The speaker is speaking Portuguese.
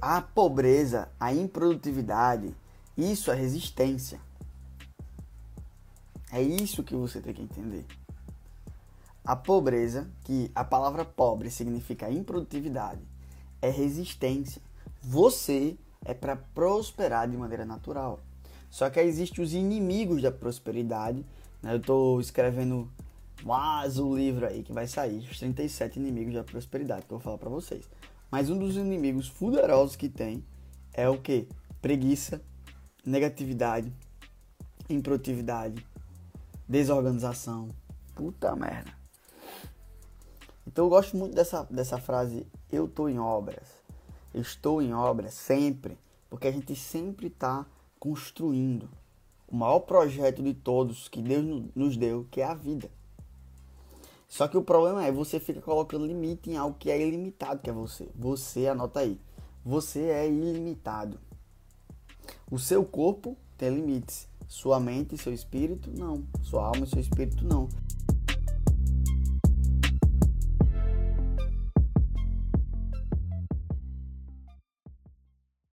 a pobreza, a improdutividade, isso é resistência. É isso que você tem que entender. A pobreza, que a palavra pobre significa improdutividade, é resistência. Você é para prosperar de maneira natural. Só que existem os inimigos da prosperidade. Né? Eu estou escrevendo mais um livro aí que vai sair, os 37 inimigos da prosperidade, que eu vou falar para vocês. Mas um dos inimigos poderosos que tem é o que? Preguiça, negatividade, improdutividade, desorganização. Puta merda. Então eu gosto muito dessa, dessa frase, eu estou em obras. Eu estou em obras sempre, porque a gente sempre está construindo o maior projeto de todos que Deus nos deu, que é a vida. Só que o problema é você fica colocando limite em algo que é ilimitado, que é você. Você, anota aí, você é ilimitado. O seu corpo tem limites. Sua mente e seu espírito, não. Sua alma e seu espírito, não.